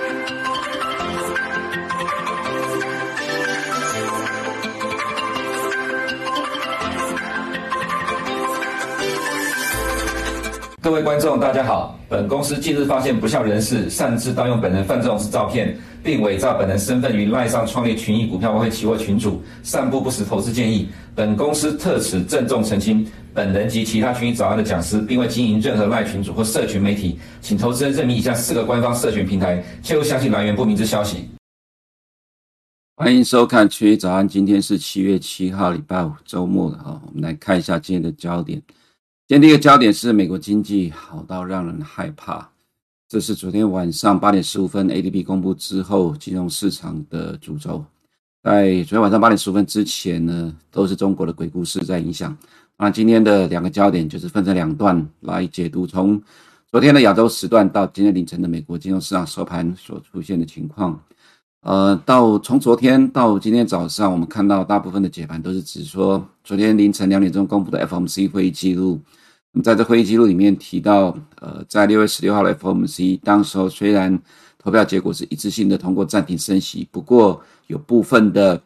Thank you. 各位观众，大家好。本公司近日发现不肖人士擅自盗用本人范仲式照片，并伪造本人身份于赖上创立群益股票外汇期货群组，散布不实投资建议。本公司特此郑重澄清，本人及其他群益早安的讲师，并未经营任何赖群组或社群媒体，请投资人认明以下四个官方社群平台，切勿相信来源不明之消息。欢迎收看群益早安，今天是七月七号，礼拜五，周末了哈。我们来看一下今天的焦点。今天第一个焦点是美国经济好到让人害怕，这是昨天晚上八点十五分 ADP 公布之后，金融市场的主轴。在昨天晚上八点十五分之前呢，都是中国的鬼故事在影响。那今天的两个焦点就是分成两段来解读，从昨天的亚洲时段到今天凌晨的美国金融市场收盘所出现的情况。呃，到从昨天到今天早上，我们看到大部分的解盘都是指说，昨天凌晨两点钟公布的 FOMC 会议记录。在这会议记录里面提到，呃，在六月十六号的 FOMC，当时候虽然投票结果是一致性的通过暂停升息，不过有部分的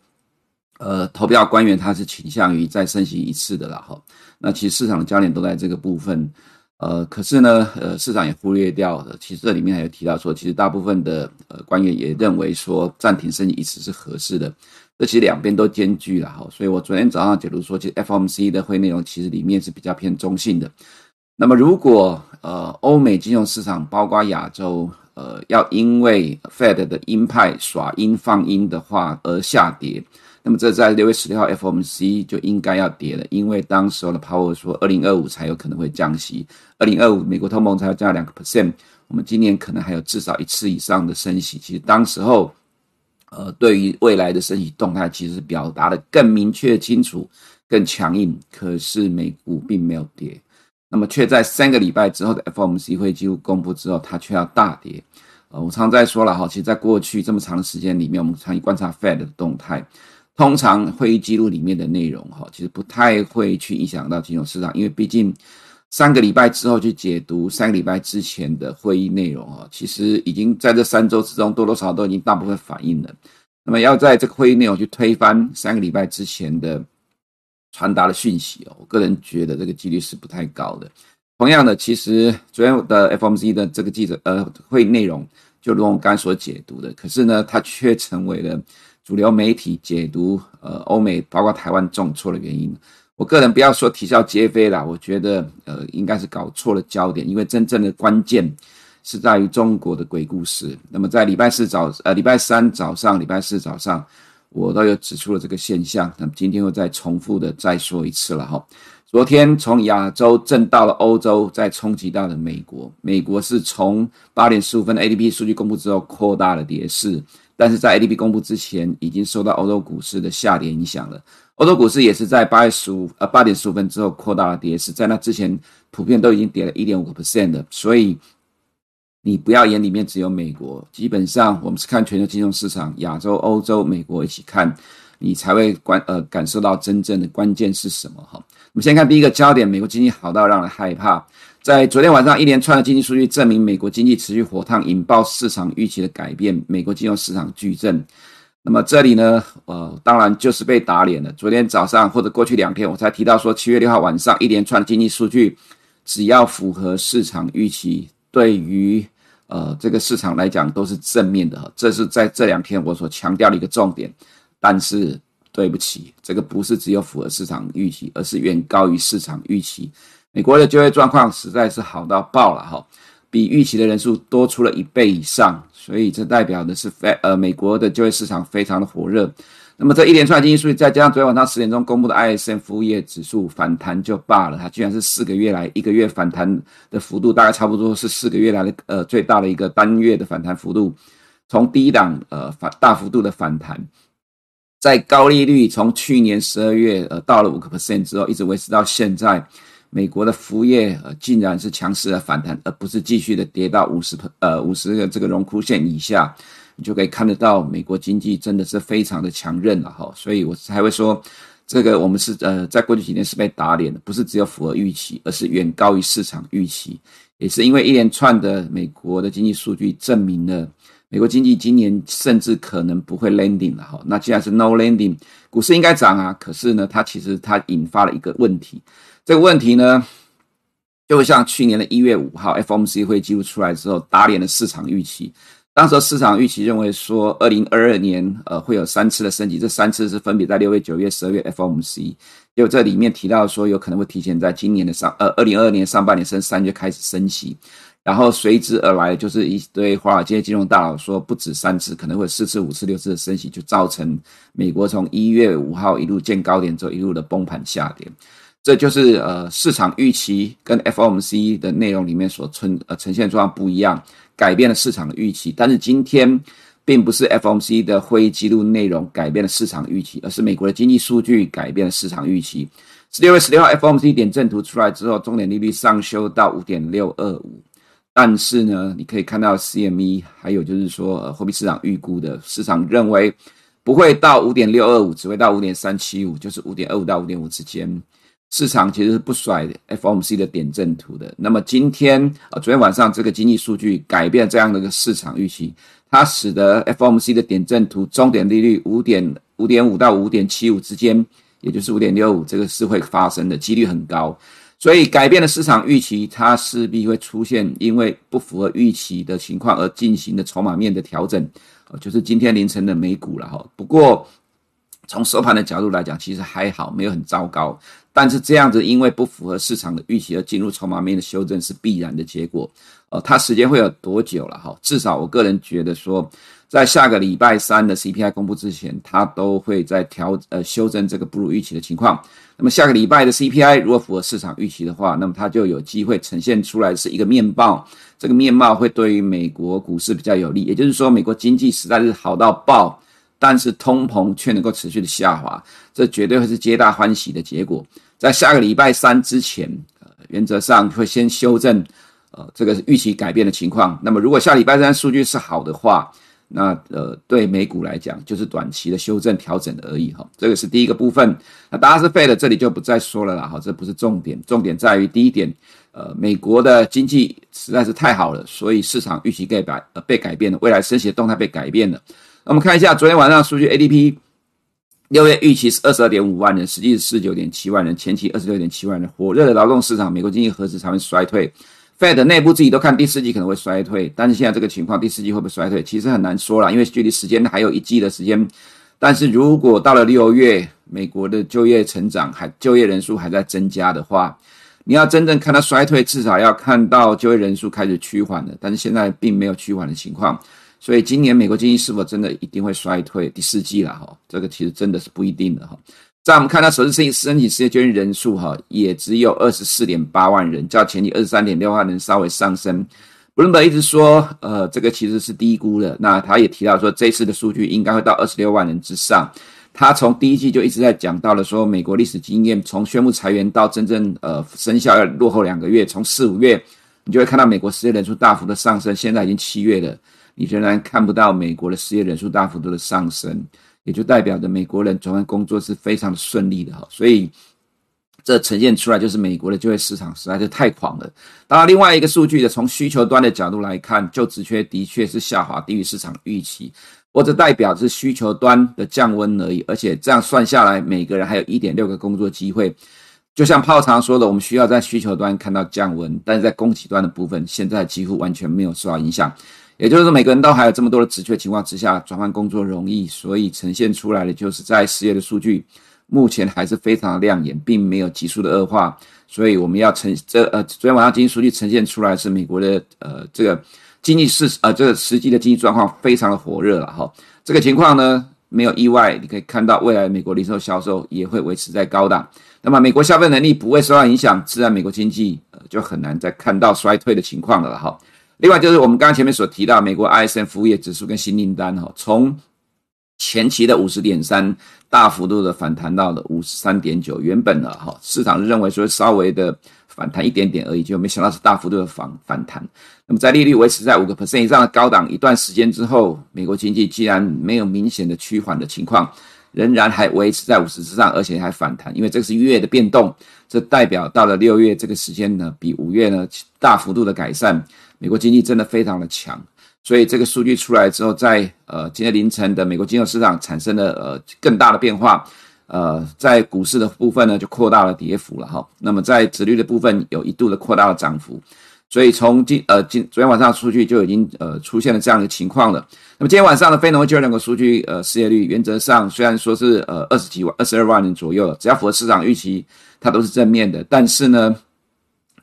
呃投票官员他是倾向于再升息一次的了哈。那其实市场的焦点都在这个部分，呃，可是呢，呃，市场也忽略掉了，其实这里面还有提到说，其实大部分的呃官员也认为说暂停升息一次是合适的。这其实两边都兼具了哈，所以我昨天早上解读说，其实 FOMC 的会内容其实里面是比较偏中性的。那么如果呃欧美金融市场包括亚洲呃要因为 Fed 的鹰派耍鹰放鹰的话而下跌，那么这在六月十六号 FOMC 就应该要跌了，因为当时候的 Powell 说二零二五才有可能会降息，二零二五美国通膨才要降两个 percent，我们今年可能还有至少一次以上的升息。其实当时候。呃，对于未来的升息动态，其实表达的更明确、清楚、更强硬。可是美股并没有跌，那么却在三个礼拜之后的 FOMC 会议记录公布之后，它却要大跌。呃，我常在说了哈，其实在过去这么长的时间里面，我们常观察 Fed 的动态，通常会议记录里面的内容哈，其实不太会去影响到金融市场，因为毕竟。三个礼拜之后去解读三个礼拜之前的会议内容啊，其实已经在这三周之中多多少少都已经大部分反映了。那么要在这个会议内容去推翻三个礼拜之前的传达的讯息哦，我个人觉得这个几率是不太高的。同样的，其实昨天的 FOMC 的这个记者呃会议内容就如我刚才所解读的，可是呢，它却成为了主流媒体解读呃欧美包括台湾重挫的原因。我个人不要说啼笑皆非啦，我觉得呃应该是搞错了焦点，因为真正的关键是在于中国的鬼故事。那么在礼拜四早呃礼拜三早上、礼拜四早上，我都有指出了这个现象。那么今天又再重复的再说一次了哈。昨天从亚洲震到了欧洲，再冲击到了美国。美国是从八点十五分的 ADP 数据公布之后扩大了跌势，但是在 ADP 公布之前，已经受到欧洲股市的下跌影响了。欧洲股市也是在八月十五呃八点十五分之后扩大了跌势，在那之前普遍都已经跌了一点五个 percent 的，所以你不要眼里面只有美国，基本上我们是看全球金融市场，亚洲、欧洲、美国一起看，你才会关呃感受到真正的关键是什么哈。我们先看第一个焦点，美国经济好到让人害怕，在昨天晚上一连串的经济数据证明美国经济持续火烫，引爆市场预期的改变，美国金融市场巨震。那么这里呢，呃，当然就是被打脸了。昨天早上或者过去两天，我才提到说，七月六号晚上一连串的经济数据，只要符合市场预期，对于呃这个市场来讲都是正面的。这是在这两天我所强调的一个重点。但是对不起，这个不是只有符合市场预期，而是远高于市场预期。美国的就业状况实在是好到爆了哈。比预期的人数多出了一倍以上，所以这代表的是非呃美国的就业市场非常的火热。那么这一连串的经济数据，再加上昨天晚上十点钟公布的 ISM 服务业指数反弹就罢了，它居然是四个月来一个月反弹的幅度，大概差不多是四个月来的呃最大的一个单月的反弹幅度。从低档呃反大幅度的反弹，在高利率从去年十二月呃到了五个 percent 之后，一直维持到现在。美国的服务业呃竟然是强势的反弹，而不是继续的跌到五十呃五十个这个荣枯线以下，你就可以看得到美国经济真的是非常的强韧了哈。所以我才会说，这个我们是呃在过去几年是被打脸的，不是只有符合预期，而是远高于市场预期，也是因为一连串的美国的经济数据证明了美国经济今年甚至可能不会 landing 了哈。那既然是 no landing，股市应该涨啊。可是呢，它其实它引发了一个问题。这个问题呢，就像去年的一月五号 FOMC 会议记录出来之后，打脸了市场预期。当时市场预期认为说，二零二二年呃会有三次的升级，这三次是分别在六月、九月、十二月 FOMC。就这里面提到说，有可能会提前在今年的上呃二零二二年上半年升三月开始升级。然后随之而来就是一堆华尔街金融大佬说，不止三次，可能会四次、五次、六次的升级，就造成美国从一月五号一路见高点之后一路的崩盘下跌。这就是呃市场预期跟 FOMC 的内容里面所呈呃呈现状况不一样，改变了市场的预期。但是今天并不是 FOMC 的会议记录内容改变了市场预期，而是美国的经济数据改变了市场预期。十六月十六号 FOMC 点阵图出来之后，终点利率上修到五点六二五。但是呢，你可以看到 CME，还有就是说，呃，货币市场预估的市场认为不会到五点六二五，只会到五点三七五，就是五点二五到五点五之间。市场其实是不甩 FOMC 的点阵图的。那么今天啊，昨天晚上这个经济数据改变这样的一个市场预期，它使得 FOMC 的点阵图终点利率五点五点五到五点七五之间，也就是五点六五，这个是会发生的几率很高。所以改变了市场预期，它势必会出现因为不符合预期的情况而进行的筹码面的调整，就是今天凌晨的美股了哈。不过从收盘的角度来讲，其实还好，没有很糟糕。但是这样子因为不符合市场的预期而进入筹码面的修正是必然的结果。呃，它时间会有多久了哈？至少我个人觉得说。在下个礼拜三的 CPI 公布之前，它都会在调呃修正这个不如预期的情况。那么下个礼拜的 CPI 如果符合市场预期的话，那么它就有机会呈现出来是一个面貌。这个面貌会对于美国股市比较有利。也就是说，美国经济实在是好到爆，但是通膨却能够持续的下滑，这绝对会是皆大欢喜的结果。在下个礼拜三之前，呃，原则上会先修正呃这个预期改变的情况。那么如果下礼拜三数据是好的话，那呃，对美股来讲，就是短期的修正调整而已哈，这个是第一个部分。那答案是废的，这里就不再说了啦哈，这不是重点，重点在于第一点，呃，美国的经济实在是太好了，所以市场预期被改呃被改变了，未来升息的动态被改变了。我们看一下昨天晚上数据，ADP 六月预期是二十二点五万人，实际是四十九点七万人，前期二十六点七万人，火热的劳动市场，美国经济何时才会衰退？Fed 内部自己都看第四季可能会衰退，但是现在这个情况，第四季会不会衰退，其实很难说了，因为距离时间还有一季的时间。但是如果到了六月，美国的就业成长还就业人数还在增加的话，你要真正看到衰退，至少要看到就业人数开始趋缓了。但是现在并没有趋缓的情况，所以今年美国经济是否真的一定会衰退第四季了？哈，这个其实真的是不一定的哈。在我们看到首次申请申请失业救济人数哈，也只有二十四点八万人，较前期二十三点六万人稍微上升。布伦伯一直说，呃，这个其实是低估了。那他也提到说，这次的数据应该会到二十六万人之上。他从第一季就一直在讲到了说，美国历史经验，从宣布裁员到真正呃生效要落后两个月，从四五月你就会看到美国失业人数大幅的上升。现在已经七月了，你仍然看不到美国的失业人数大幅度的上升。也就代表着美国人转换工作是非常的顺利的哈，所以这呈现出来就是美国的就业市场实在是太狂了。当然，另外一个数据的从需求端的角度来看，就职缺的确是下滑低于市场预期，或者代表是需求端的降温而已。而且这样算下来，每个人还有一点六个工作机会。就像泡常说的，我们需要在需求端看到降温，但是在供给端的部分，现在几乎完全没有受到影响。也就是说，每个人都还有这么多的职缺情况之下，转换工作容易，所以呈现出来的就是在失业的数据目前还是非常的亮眼，并没有急速的恶化。所以我们要呈这呃，昨天晚上经济数据呈现出来是美国的呃这个经济是呃这个实际的经济状况非常的火热了哈。这个情况呢没有意外，你可以看到未来美国零售销售也会维持在高档。那么美国消费能力不会受到影响，自然美国经济呃就很难再看到衰退的情况了哈。另外就是我们刚刚前面所提到，美国 ISM 服务业指数跟新订单哈，从前期的五十点三大幅度的反弹到了五十三点九，原本呢哈市场认为说稍微的反弹一点点而已，就没想到是大幅度的反反弹。那么在利率维持在五个 percent 以上的高档一段时间之后，美国经济既然没有明显的趋缓的情况，仍然还维持在五十之上，而且还反弹，因为这个是月的变动，这代表到了六月这个时间呢，比五月呢大幅度的改善。美国经济真的非常的强，所以这个数据出来之后，在呃今天凌晨的美国金融市场产生了呃更大的变化。呃，在股市的部分呢，就扩大了跌幅了哈。那么在指率的部分，有一度的扩大了涨幅。所以从今呃今昨天晚上数据就已经呃出现了这样的情况了。那么今天晚上的非农就业两个数据，呃，失业率原则上虽然说是呃二十几万、二十二万人左右了，只要符合市场预期，它都是正面的。但是呢，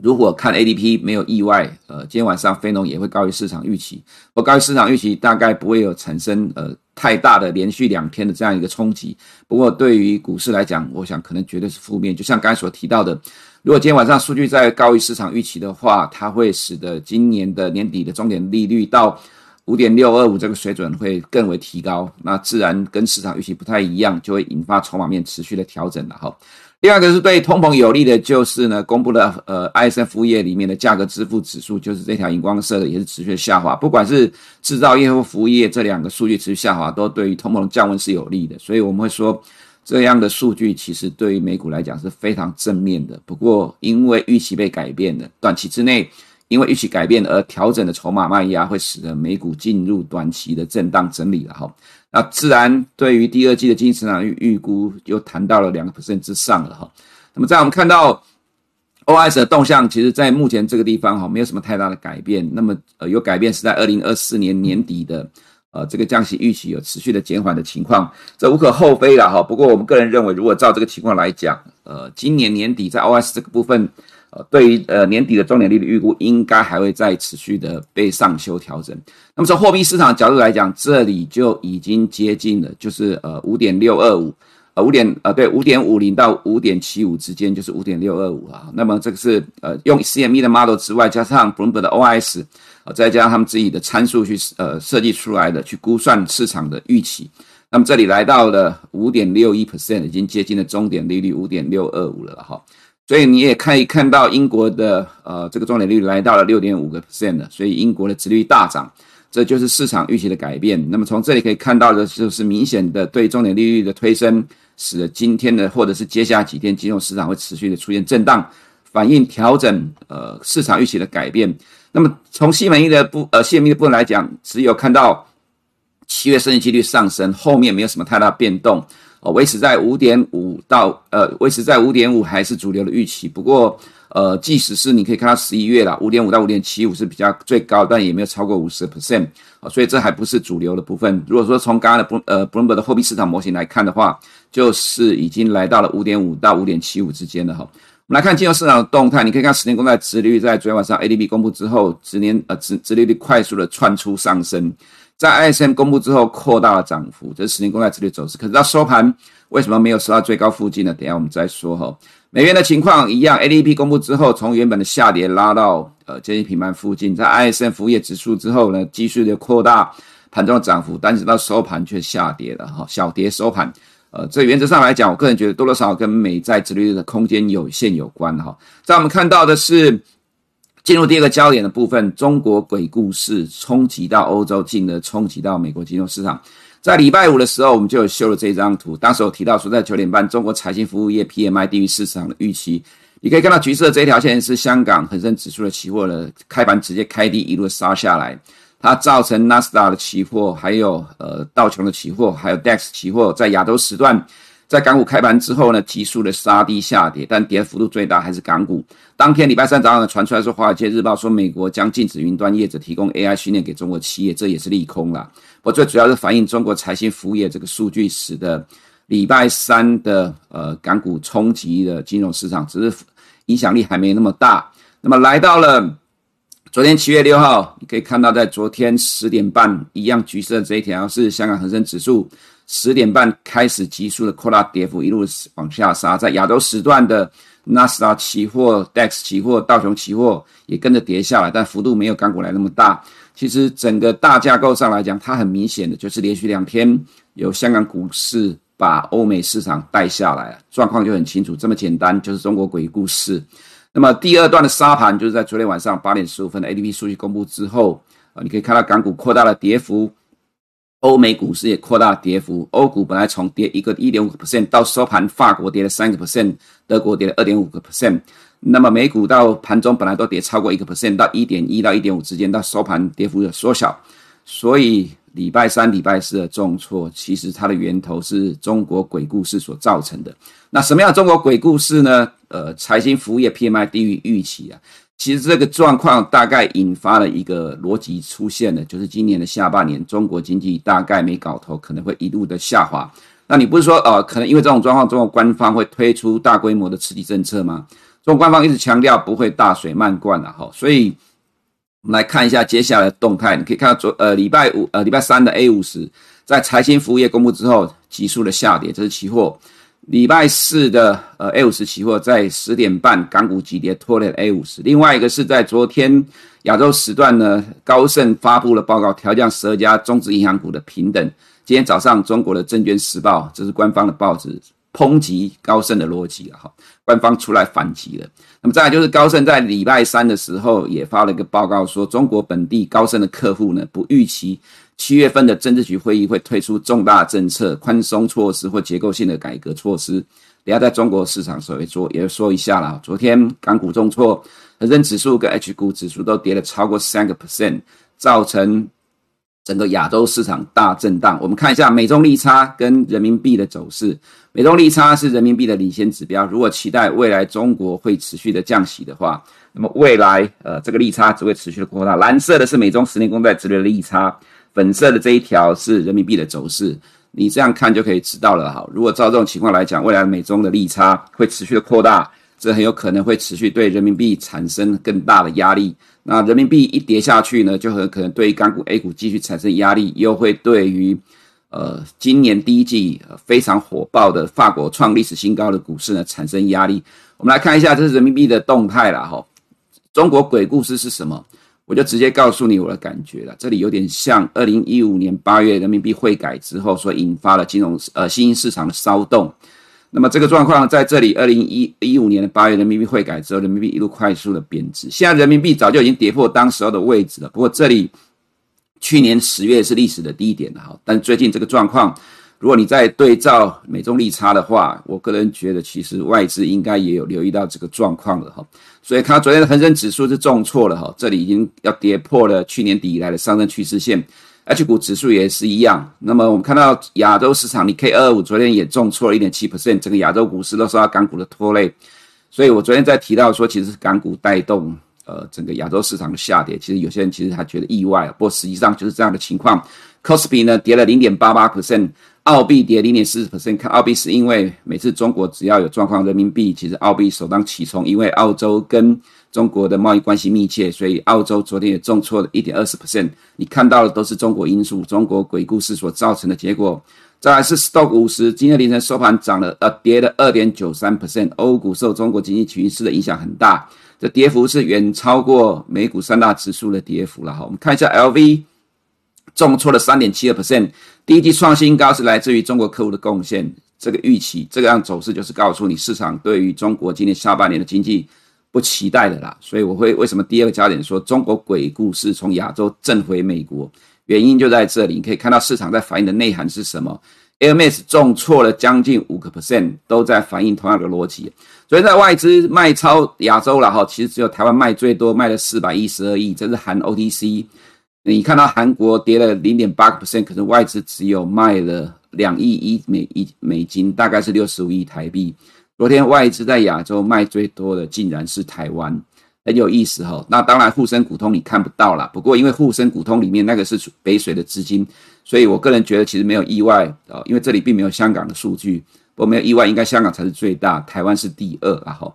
如果看 ADP 没有意外，呃，今天晚上非农也会高于市场预期。我高于市场预期，大概不会有产生呃太大的连续两天的这样一个冲击。不过对于股市来讲，我想可能绝对是负面。就像刚才所提到的。如果今天晚上数据再高于市场预期的话，它会使得今年的年底的终点利率到五点六二五这个水准会更为提高，那自然跟市场预期不太一样，就会引发筹码面持续的调整了哈。第二个是对通膨有利的，就是呢，公布了呃 ISM 服务业里面的价格支付指数，就是这条荧光色的，也是持续下滑。不管是制造业或服务业这两个数据持续下滑，都对于通膨降温是有利的，所以我们会说。这样的数据其实对于美股来讲是非常正面的。不过，因为预期被改变了，短期之内因为预期改变而调整的筹码卖压，会使得美股进入短期的震荡整理了哈。那自然对于第二季的经济成长预预估又谈到了两个 percent 之上了哈。那么在我们看到 O S 的动向，其实在目前这个地方哈没有什么太大的改变。那么呃有改变是在二零二四年年底的。呃，这个降息预期有持续的减缓的情况，这无可厚非了哈。不过我们个人认为，如果照这个情况来讲，呃，今年年底在 OS 这个部分，呃，对于呃年底的终点利率预估，应该还会再持续的被上修调整。那么从货币市场角度来讲，这里就已经接近了，就是呃五点六二五，呃五点呃对五点五零到五点七五之间，就是五点六二五啊。那么这个是呃用 CME 的 model 之外，加上 Bloomberg 的 OIS。再加上他们自己的参数去呃设计出来的，去估算市场的预期，那么这里来到了五点六一 percent，已经接近了终点利率五点六二五了哈。所以你也可以看到英国的呃这个终点利率来到了六点五个 percent 的，所以英国的殖率大涨，这就是市场预期的改变。那么从这里可以看到的就是明显的对重点利率的推升，使得今天的或者是接下来几天金融市场会持续的出现震荡，反映调整呃市场预期的改变。那么从西门一的部呃西门一的部分来讲，只有看到七月升息几率上升，后面没有什么太大变动哦，维持在五点五到呃维持在五点五还是主流的预期。不过呃，即使是你可以看到十一月了，五点五到五点七五是比较最高，但也没有超过五十 percent 啊，所以这还不是主流的部分。如果说从刚刚的布呃 Bloomberg 的货币市场模型来看的话，就是已经来到了五点五到五点七五之间了哈。我们来看金融市场的动态，你可以看十年公债殖利率在昨天晚上 ADP 公布之后，十年呃殖殖利率快速的窜出上升，在 ISM 公布之后扩大了涨幅，这是十年公债殖利率走势。可是到收盘为什么没有收到最高附近呢？等下我们再说哈。美元的情况一样，ADP 公布之后，从原本的下跌拉到呃接近平盘附近，在 ISM 服务业指数之后呢，继续的扩大盘中的涨幅，但是到收盘却下跌了哈，小跌收盘。呃，这原则上来讲，我个人觉得多多少少跟美债殖利率的空间有限有关哈。在我们看到的是进入第二个焦点的部分，中国鬼故事冲击到欧洲，进而冲击到美国金融市场。在礼拜五的时候，我们就有秀了这张图，当时我提到说，在九点半，中国财经服务业 PMI 低于市场的预期。你可以看到橘色这一条线是香港恒生指数的期货的开盘直接开低，一路杀下来。它造成纳斯达克的期货，还有呃道琼的期货，还有 DAX 期货，在亚洲时段，在港股开盘之后呢，急速的杀低下跌，但跌幅度最大还是港股。当天礼拜三早上呢，传出来说，《华尔街日报》说美国将禁止云端业者提供 AI 训练给中国企业，这也是利空啦。不最主要是反映中国财新服务业这个数据，使得礼拜三的呃港股冲击的金融市场，只是影响力还没那么大。那么来到了。昨天七月六号，你可以看到，在昨天十点半，一样橘色的这一条是香港恒生指数，十点半开始急速的扩大跌幅，一路往下杀。在亚洲时段的纳斯达期货、DAX 期货、道琼期货也跟着跌下来，但幅度没有港股来那么大。其实整个大架构上来讲，它很明显的就是连续两天有香港股市把欧美市场带下来，状况就很清楚，这么简单，就是中国鬼故事。那么第二段的杀盘就是在昨天晚上八点十五分的 ADP 数据公布之后啊，你可以看到港股扩大了跌幅，欧美股市也扩大跌幅。欧股本来从跌一个一点五个 percent 到收盘，法国跌了三个 percent，德国跌了二点五个 percent。那么美股到盘中本来都跌超过一个 percent，到一点一到一点五之间，到收盘跌幅有缩小。所以礼拜三、礼拜四的重挫，其实它的源头是中国鬼故事所造成的。那什么样的中国鬼故事呢？呃，财经服务业 PMI 低于预期啊。其实这个状况大概引发了一个逻辑出现了，就是今年的下半年中国经济大概没搞头，可能会一路的下滑。那你不是说呃，可能因为这种状况，中国官方会推出大规模的刺激政策吗？中国官方一直强调不会大水漫灌的哈，所以我们来看一下接下来的动态。你可以看到昨呃礼拜五呃礼拜三的 A 五十在财新服务业公布之后急速的下跌，这是期货。礼拜四的呃 A 五十期货在十点半港股急跌拖累 A 五十。另外一个是在昨天亚洲时段呢，高盛发布了报告，调降十二家中资银行股的评等。今天早上中国的证券时报，这是官方的报纸，抨击高盛的逻辑了哈，官方出来反击了。那么再来就是高盛在礼拜三的时候也发了一个报告，说中国本地高盛的客户呢不预期。七月份的政治局会议会推出重大政策、宽松措施或结构性的改革措施。等下在中国市场稍微做也说也说一下啦。昨天港股重挫，恒生指数跟 H 股指数都跌了超过三个 percent，造成整个亚洲市场大震荡。我们看一下美中利差跟人民币的走势。美中利差是人民币的领先指标。如果期待未来中国会持续的降息的话，那么未来呃这个利差只会持续的扩大。蓝色的是美中十年公债殖利率的利差。粉色的这一条是人民币的走势，你这样看就可以知道了哈。如果照这种情况来讲，未来美中的利差会持续的扩大，这很有可能会持续对人民币产生更大的压力。那人民币一跌下去呢，就很可能对于港股、A 股继续产生压力，又会对于呃今年第一季非常火爆的法国创历史新高的股市呢产生压力。我们来看一下，这是人民币的动态了哈。中国鬼故事是什么？我就直接告诉你我的感觉了，这里有点像二零一五年八月人民币汇改之后所引发的金融呃新兴市场的骚动。那么这个状况在这里，二零一一五年的八月人民币汇改之后，人民币一路快速的贬值，现在人民币早就已经跌破当时候的位置了。不过这里去年十月是历史的低点了哈，但最近这个状况。如果你在对照美中利差的话，我个人觉得其实外资应该也有留意到这个状况了哈，所以看昨天的恒生指数是重挫了哈，这里已经要跌破了去年底以来的上升趋势线，H 股指数也是一样。那么我们看到亚洲市场，你 K 二五昨天也重挫了一点七 percent，整个亚洲股市都受到港股的拖累，所以我昨天在提到说，其实是港股带动呃整个亚洲市场的下跌，其实有些人其实他觉得意外，不过实际上就是这样的情况。Kospi 呢跌了零点八八 percent。澳币跌零点四十 percent，看澳币是因为每次中国只要有状况，人民币其实澳币首当其冲，因为澳洲跟中国的贸易关系密切，所以澳洲昨天也重挫了一点二十 percent。你看到的都是中国因素、中国鬼故事所造成的结果。再来是 Stock 五十，今天凌晨收盘涨了，呃，跌了二点九三 percent。欧股受中国经济趋势的影响很大，这跌幅是远超过美股三大指数的跌幅了哈。我们看一下 LV。重挫了三点七二 percent，第一季创新高是来自于中国客户的贡献。这个预期这个样走势就是告诉你市场对于中国今年下半年的经济不期待的啦。所以我会为什么第二个焦点说中国鬼故事从亚洲震回美国，原因就在这里。你可以看到市场在反映的内涵是什么？AMS 重挫了将近五个 percent，都在反映同样的逻辑。所以在外资卖超亚洲了哈，其实只有台湾卖最多，卖了四百一十二亿，这是含 OTC。你看到韩国跌了零点八个 percent，可是外资只有卖了两亿一美一美金，大概是六十五亿台币。昨天外资在亚洲卖最多的竟然是台湾，很有意思哈。那当然沪深股通你看不到啦，不过因为沪深股通里面那个是北水的资金，所以我个人觉得其实没有意外啊，因为这里并没有香港的数据，我没有意外，应该香港才是最大，台湾是第二啊哈。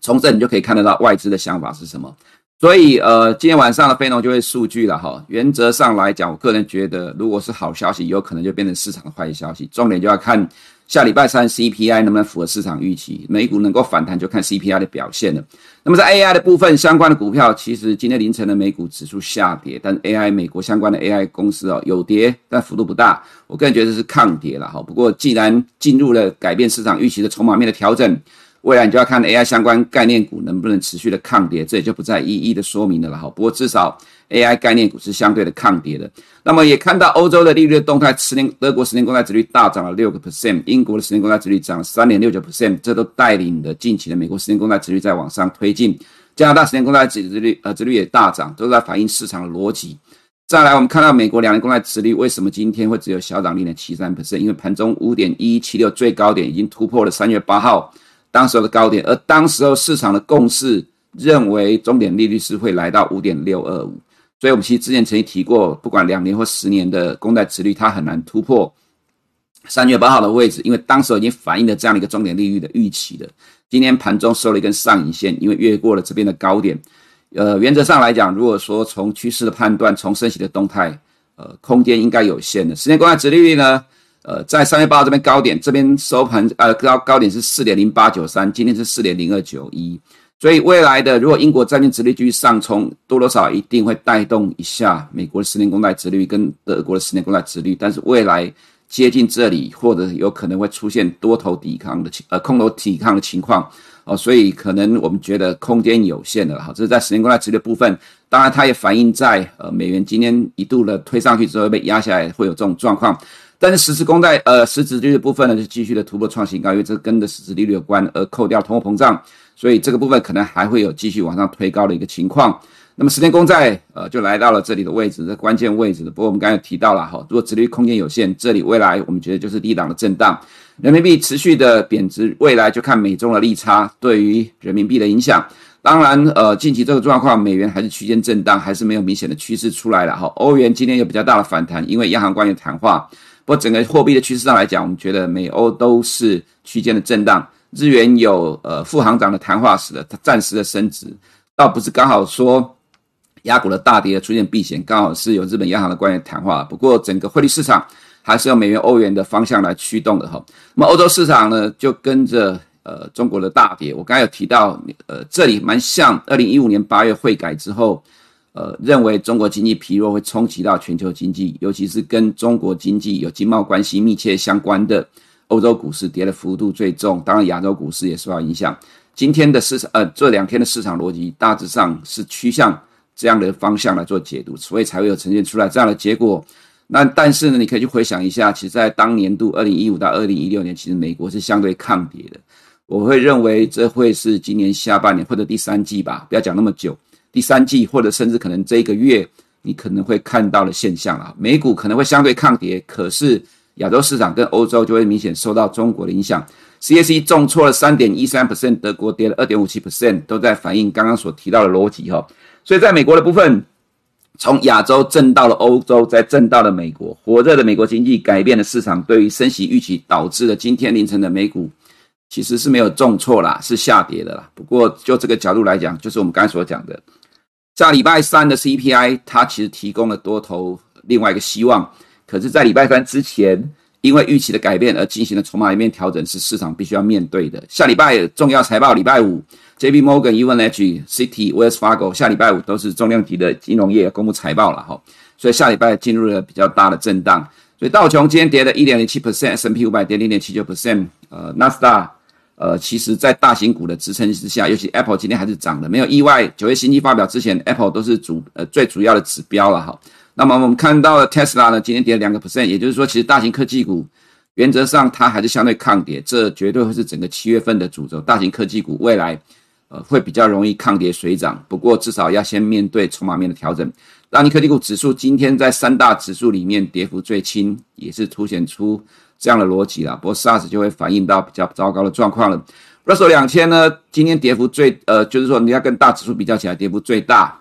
从这你就可以看得到外资的想法是什么。所以，呃，今天晚上的非农就会数据了哈。原则上来讲，我个人觉得，如果是好消息，有可能就变成市场的坏消息。重点就要看下礼拜三 CPI 能不能符合市场预期，美股能够反弹，就看 CPI 的表现了。那么在 AI 的部分，相关的股票，其实今天凌晨的美股指数下跌，但 AI 美国相关的 AI 公司哦有跌，但幅度不大。我个人觉得是抗跌了哈。不过，既然进入了改变市场预期的筹码面的调整。未来你就要看 AI 相关概念股能不能持续的抗跌，这也就不再一一的说明了哈。不过至少 AI 概念股是相对的抗跌的。那么也看到欧洲的利率的动态，十年德国十年公债殖率大涨了六个 percent，英国的十年公债殖率涨了三点六九 percent，这都带领了近期的美国十年公债殖率在往上推进。加拿大十年公债殖率呃殖率也大涨，都在反映市场的逻辑。再来，我们看到美国两年公债殖率为什么今天会只有小涨零点七三 percent？因为盘中五点一一七六最高点已经突破了三月八号当时候的高点，而当时候市场的共识认为终点利率是会来到五点六二五。所以，我们其实之前曾经提过，不管两年或十年的公债殖率，它很难突破三月八号的位置，因为当时已经反映了这样的一个终点利率的预期的。今天盘中收了一根上影线，因为越过了这边的高点。呃，原则上来讲，如果说从趋势的判断，从升息的动态，呃，空间应该有限的。十年公债殖利率呢，呃，在三月八号这边高点，这边收盘呃高高点是四点零八九三，今天是四点零二九一。所以未来的，如果英国债券殖率继续上冲，多多少一定会带动一下美国的十年公债殖率跟德国的十年公债殖率。但是未来接近这里，或者有可能会出现多头抵抗的情，呃，空头抵抗的情况哦。所以可能我们觉得空间有限的哈。这是在十年公债殖率的部分，当然它也反映在呃美元今天一度的推上去之后被压下来，会有这种状况。但是实质公债呃实质利率部分呢，就继续的突破创新高，因为这跟的实质利率有关，而扣掉通货膨胀。所以这个部分可能还会有继续往上推高的一个情况。那么十年公债呃就来到了这里的位置，这关键位置。不过我们刚才提到了哈，如果殖利率空间有限，这里未来我们觉得就是低档的震荡。人民币持续的贬值，未来就看美中的利差对于人民币的影响。当然呃近期这个状况，美元还是区间震荡，还是没有明显的趋势出来了哈。欧元今天有比较大的反弹，因为央行官员谈话。不过整个货币的趋势上来讲，我们觉得美欧都是区间的震荡。日元有呃副行长的谈话时的，它暂时的升值，倒不是刚好说亚股的大跌出现避险，刚好是有日本央行的官员谈话。不过整个汇率市场还是由美元、欧元的方向来驱动的哈。那么欧洲市场呢，就跟着呃中国的大跌。我刚才有提到，呃这里蛮像二零一五年八月汇改之后，呃认为中国经济疲弱会冲击到全球经济，尤其是跟中国经济有经贸关系密切相关的。欧洲股市跌的幅度最重，当然亚洲股市也受到影响。今天的市场，呃，这两天的市场逻辑大致上是趋向这样的方向来做解读，所以才会有呈现出来这样的结果。那但是呢，你可以去回想一下，其实，在当年度二零一五到二零一六年，其实美国是相对抗跌的。我会认为这会是今年下半年或者第三季吧，不要讲那么久，第三季或者甚至可能这一个月，你可能会看到的现象啊，美股可能会相对抗跌，可是。亚洲市场跟欧洲就会明显受到中国的影响，CAC 重挫了三点一三 percent，德国跌了二点五七 percent，都在反映刚刚所提到的逻辑哈。所以在美国的部分，从亚洲震到了欧洲，再震到了美国，火热的美国经济改变了市场对于升息预期，导致了今天凌晨的美股其实是没有重挫啦，是下跌的啦。不过就这个角度来讲，就是我们刚才所讲的，像礼拜三的 CPI，它其实提供了多头另外一个希望。可是，在礼拜三之前，因为预期的改变而进行了筹码一面调整，是市场必须要面对的。下礼拜重要财报，礼拜五，J.P. Morgan、UNH、Citi、Wells Fargo，下礼拜五都是重量级的金融业公布财报了哈，所以下礼拜进入了比较大的震荡。所以道琼今天跌了一点零七 percent，S&P 五百跌零点七九 percent，呃，纳斯达呃，其实在大型股的支撑之下，尤其 Apple 今天还是涨的，没有意外。九月新机发表之前，Apple 都是主呃最主要的指标了哈。那么我们看到的 Tesla 呢，今天跌了两个 percent，也就是说，其实大型科技股原则上它还是相对抗跌，这绝对会是整个七月份的主轴。大型科技股未来呃会比较容易抗跌水涨，不过至少要先面对筹码面的调整。大型科技股指数今天在三大指数里面跌幅最轻，也是凸显出这样的逻辑啊。不过 SARS 就会反映到比较糟糕的状况了。Russell 两千呢，今天跌幅最呃，就是说你要跟大指数比较起来，跌幅最大。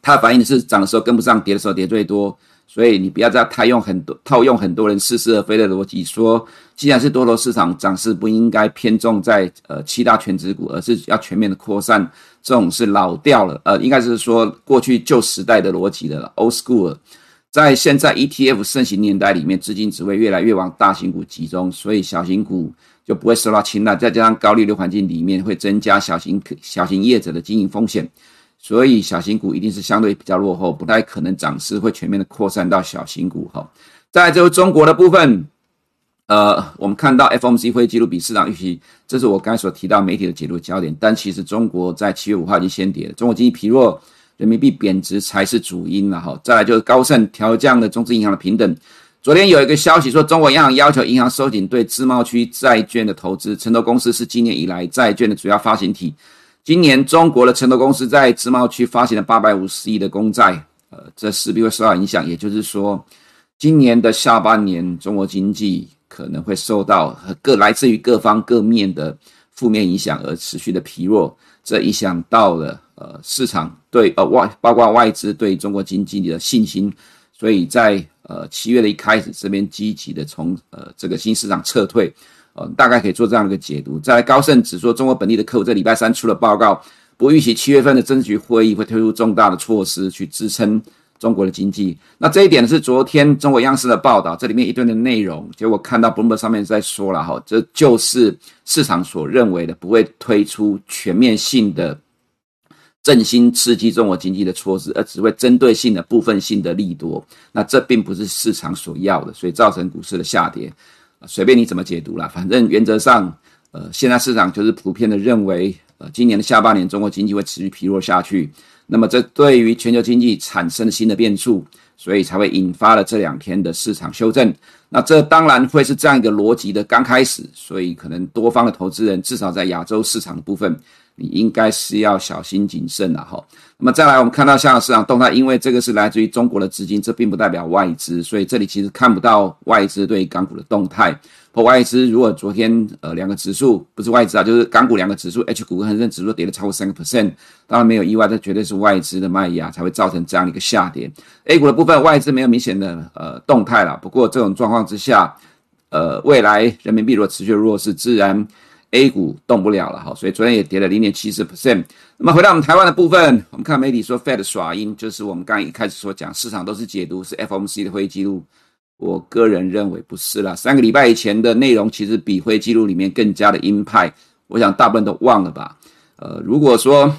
它反映的是涨的时候跟不上，跌的时候跌最多，所以你不要再太用很多套用很多人似是而非的逻辑，说既然是多头市场，涨势不应该偏重在呃七大权值股，而是要全面的扩散，这种是老掉了，呃，应该是说过去旧时代的逻辑的了，old school。在现在 ETF 盛行年代里面，资金只会越来越往大型股集中，所以小型股就不会受到青睐，再加上高利率环境里面会增加小型小型业者的经营风险。所以小型股一定是相对比较落后，不太可能涨势会全面的扩散到小型股哈。再来就是中国的部分，呃，我们看到 FOMC 会议记录比市场预期，这是我刚才所提到媒体的解读焦点。但其实中国在七月五号已经先跌了，中国经济疲弱，人民币贬值才是主因了哈。再来就是高盛调降了中资银行的平等。昨天有一个消息说，中国央行要求银行收紧对自贸区债券的投资，城投公司是今年以来债券的主要发行体。今年中国的城投公司在自贸区发行了八百五十亿的公债，呃，这势必会受到影响。也就是说，今年的下半年，中国经济可能会受到各来自于各方各面的负面影响而持续的疲弱，这影响到了呃市场对呃外包括外资对中国经济的信心，所以在呃七月的一开始，这边积极的从呃这个新市场撤退，呃大概可以做这样的一个解读。再来高盛指说，中国本地的客户在礼拜三出了报告。不预期七月份的政治局会议会推出重大的措施去支撑中国的经济。那这一点是昨天中国央视的报道，这里面一段的内容，结果看到 Bloomberg 上面在说了哈，这就是市场所认为的不会推出全面性的振兴刺激中国经济的措施，而只会针对性的部分性的利多。那这并不是市场所要的，所以造成股市的下跌。随便你怎么解读啦，反正原则上，呃，现在市场就是普遍的认为。呃今年的下半年，中国经济会持续疲弱下去，那么这对于全球经济产生了新的变数，所以才会引发了这两天的市场修正。那这当然会是这样一个逻辑的刚开始，所以可能多方的投资人，至少在亚洲市场部分，你应该是要小心谨慎了哈。那么再来，我们看到香港市场动态，因为这个是来自于中国的资金，这并不代表外资，所以这里其实看不到外资对港股的动态。外资如果昨天呃两个指数不是外资啊，就是港股两个指数，H 股跟恒生指数跌了超过三个 percent，当然没有意外，这绝对是外资的卖压才会造成这样的一个下跌。A 股的部分外资没有明显的呃动态了，不过这种状况之下，呃未来人民币如果持续弱势，自然 A 股动不了了哈，所以昨天也跌了零点七四 percent。那么回到我们台湾的部分，我们看媒体说 Fed 耍鹰，就是我们刚刚一开始所讲，市场都是解读是 FOMC 的会议记录。我个人认为不是啦，三个礼拜以前的内容其实比会记录里面更加的鹰派，我想大部分都忘了吧。呃，如果说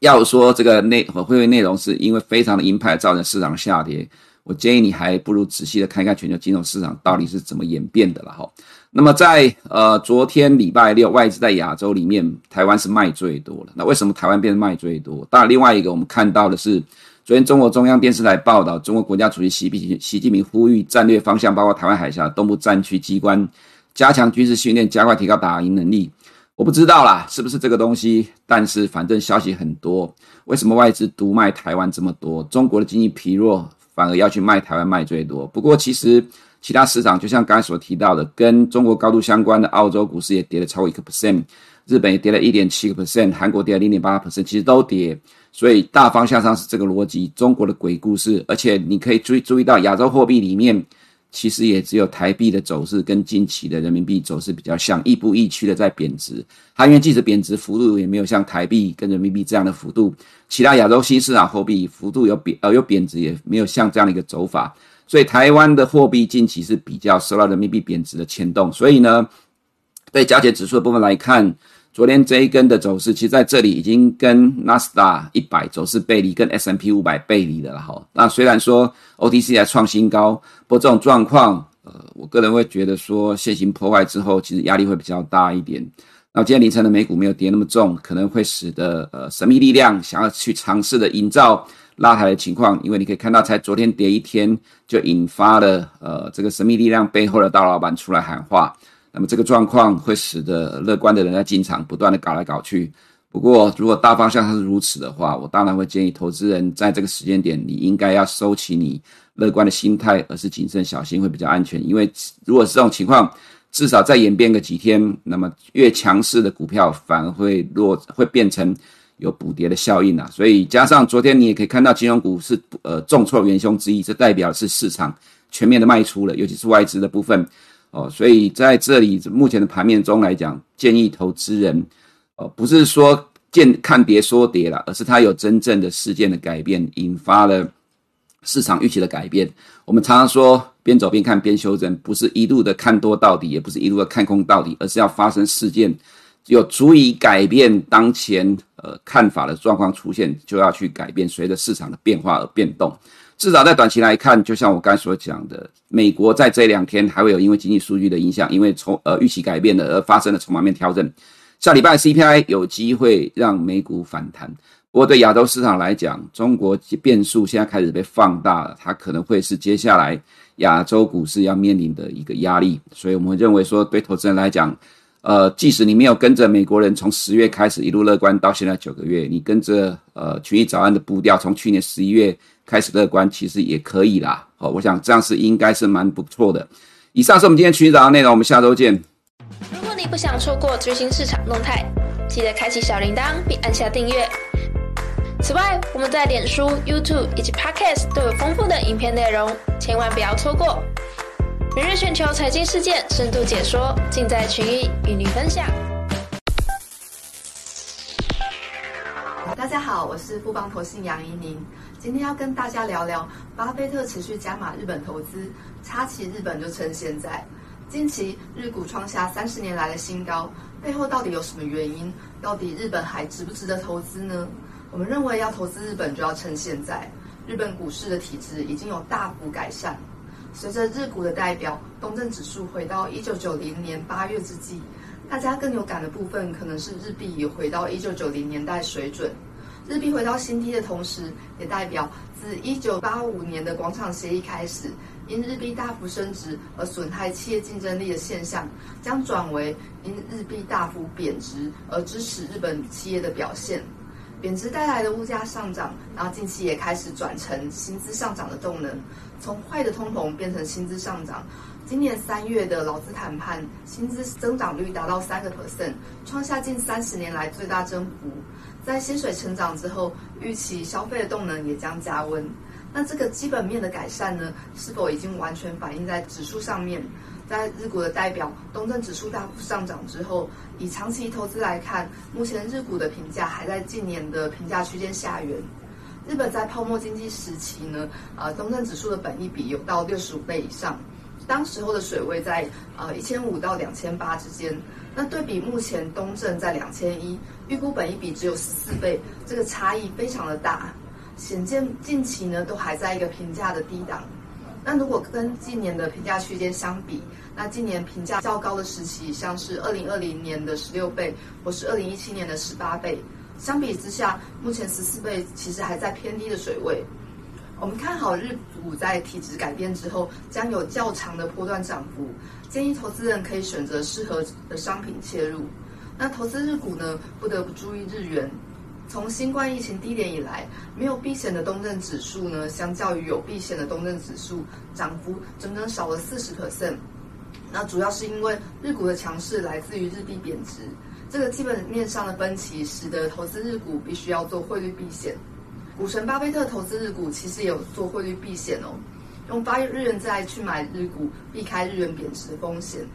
要说这个内和会议内容是因为非常的鹰派造成市场下跌，我建议你还不如仔细的看一看全球金融市场到底是怎么演变的了哈。那么在呃昨天礼拜六外资在亚洲里面，台湾是卖最多的。那为什么台湾变得卖最多？当然另外一个我们看到的是。昨天，中国中央电视台报道，中国国家主席习近习近平呼吁战略方向包括台湾海峡东部战区机关加强军事训练，加快提高打赢能力。我不知道啦，是不是这个东西？但是反正消息很多。为什么外资独卖台湾这么多？中国的经济疲弱，反而要去卖台湾卖最多。不过其实其他市场，就像刚才所提到的，跟中国高度相关的澳洲股市也跌了超过一个 percent，日本也跌了一点七个 percent，韩国跌了零点八 percent，其实都跌。所以大方向上是这个逻辑，中国的鬼故事，而且你可以注意注意到亚洲货币里面，其实也只有台币的走势跟近期的人民币走势比较像，亦步亦趋的在贬值。它因为即使贬值幅度也没有像台币跟人民币这样的幅度，其他亚洲新市场货币幅度有贬呃有贬值也没有像这样的一个走法，所以台湾的货币近期是比较受到人民币贬值的牵动。所以呢，对加权指数的部分来看。昨天这一根的走势，其实在这里已经跟纳斯达一百走势背离，跟 S M P 五百背离的了哈。那虽然说 OTC 还创新高，不过这种状况，呃，我个人会觉得说现行破坏之后，其实压力会比较大一点。那今天凌晨的美股没有跌那么重，可能会使得呃神秘力量想要去尝试的营造拉抬的情况，因为你可以看到，才昨天跌一天就引发了呃这个神秘力量背后的大老板出来喊话。那么这个状况会使得乐观的人在进场不断的搞来搞去。不过，如果大方向是如此的话，我当然会建议投资人在这个时间点，你应该要收起你乐观的心态，而是谨慎小心会比较安全。因为如果是这种情况，至少再演变个几天，那么越强势的股票反而会落，会变成有补跌的效应啊。所以加上昨天你也可以看到金融股是呃重挫元凶之一，这代表是市场全面的卖出了，尤其是外资的部分。哦，所以在这里目前的盘面中来讲，建议投资人，哦，不是说见看跌说跌了，而是它有真正的事件的改变，引发了市场预期的改变。我们常常说边走边看边修正，不是一路的看多到底，也不是一路的看空到底，而是要发生事件，有足以改变当前呃看法的状况出现，就要去改变，随着市场的变化而变动。至少在短期来看，就像我刚才所讲的，美国在这两天还会有因为经济数据的影响，因为从呃预期改变了而发生的筹码面调整。下礼拜 CPI 有机会让美股反弹。不过对亚洲市场来讲，中国变数现在开始被放大了，它可能会是接下来亚洲股市要面临的一个压力。所以我们认为说，对投资人来讲，呃，即使你没有跟着美国人从十月开始一路乐观到现在九个月，你跟着呃群益早安的步调，从去年十一月。开始乐观，其实也可以啦。好，我想这样是应该是蛮不错的。以上是我们今天群益早内容，我们下周见。如果你不想错过最新市场动态，记得开启小铃铛并按下订阅。此外，我们在脸书、YouTube 以及 Podcast 都有丰富的影片内容，千万不要错过。每日全球财经事件深度解说，尽在群益与你分享。大家好，我是富邦投信杨怡宁，今天要跟大家聊聊巴菲特持续加码日本投资，插旗日本就趁现在。近期日股创下三十年来的新高，背后到底有什么原因？到底日本还值不值得投资呢？我们认为要投资日本就要趁现在，日本股市的体质已经有大幅改善。随着日股的代表东证指数回到一九九零年八月之际，大家更有感的部分可能是日币也回到一九九零年代水准。日币回到新低的同时，也代表自一九八五年的广场协议开始，因日币大幅升值而损害企业竞争力的现象，将转为因日币大幅贬值而支持日本企业的表现。贬值带来的物价上涨，然后近期也开始转成薪资上涨的动能，从坏的通膨变成薪资上涨。今年三月的劳资谈判，薪资增长率达到三个 percent，创下近三十年来最大增幅。在薪水成长之后，预期消费的动能也将加温。那这个基本面的改善呢，是否已经完全反映在指数上面？在日股的代表东证指数大幅上涨之后，以长期投资来看，目前日股的评价还在近年的评价区间下缘。日本在泡沫经济时期呢，呃，东证指数的本益比有到六十五倍以上，当时候的水位在呃一千五到两千八之间。那对比目前东证在两千一，预估本益比只有十四倍，这个差异非常的大，显见近期呢都还在一个评价的低档。那如果跟近年的评价区间相比，那今年评价较高的时期，像是二零二零年的十六倍，或是二零一七年的十八倍，相比之下，目前十四倍其实还在偏低的水位。我们看好日股在体质改变之后，将有较长的波段涨幅，建议投资人可以选择适合的商品切入。那投资日股呢，不得不注意日元。从新冠疫情低点以来，没有避险的东证指数呢，相较于有避险的东证指数，涨幅整整少了四十 percent。那主要是因为日股的强势来自于日币贬值，这个基本面上的分歧，使得投资日股必须要做汇率避险。股神巴菲特投资日股其实也有做汇率避险哦，用八日元债去买日股，避开日元贬值的风险。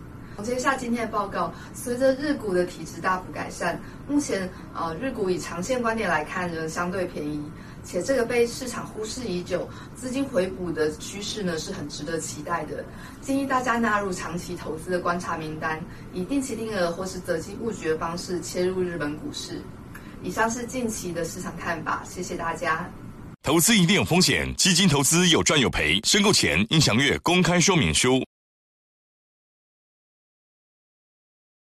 总结下今天的报告，随着日股的体质大幅改善，目前呃日股以长线观点来看仍相对便宜，且这个被市场忽视已久，资金回补的趋势呢是很值得期待的。建议大家纳入长期投资的观察名单，以定期定额或是择机布局的方式切入日本股市。以上是近期的市场看法，谢谢大家。投资一定有风险，基金投资有赚有赔，申购前应详阅公开说明书。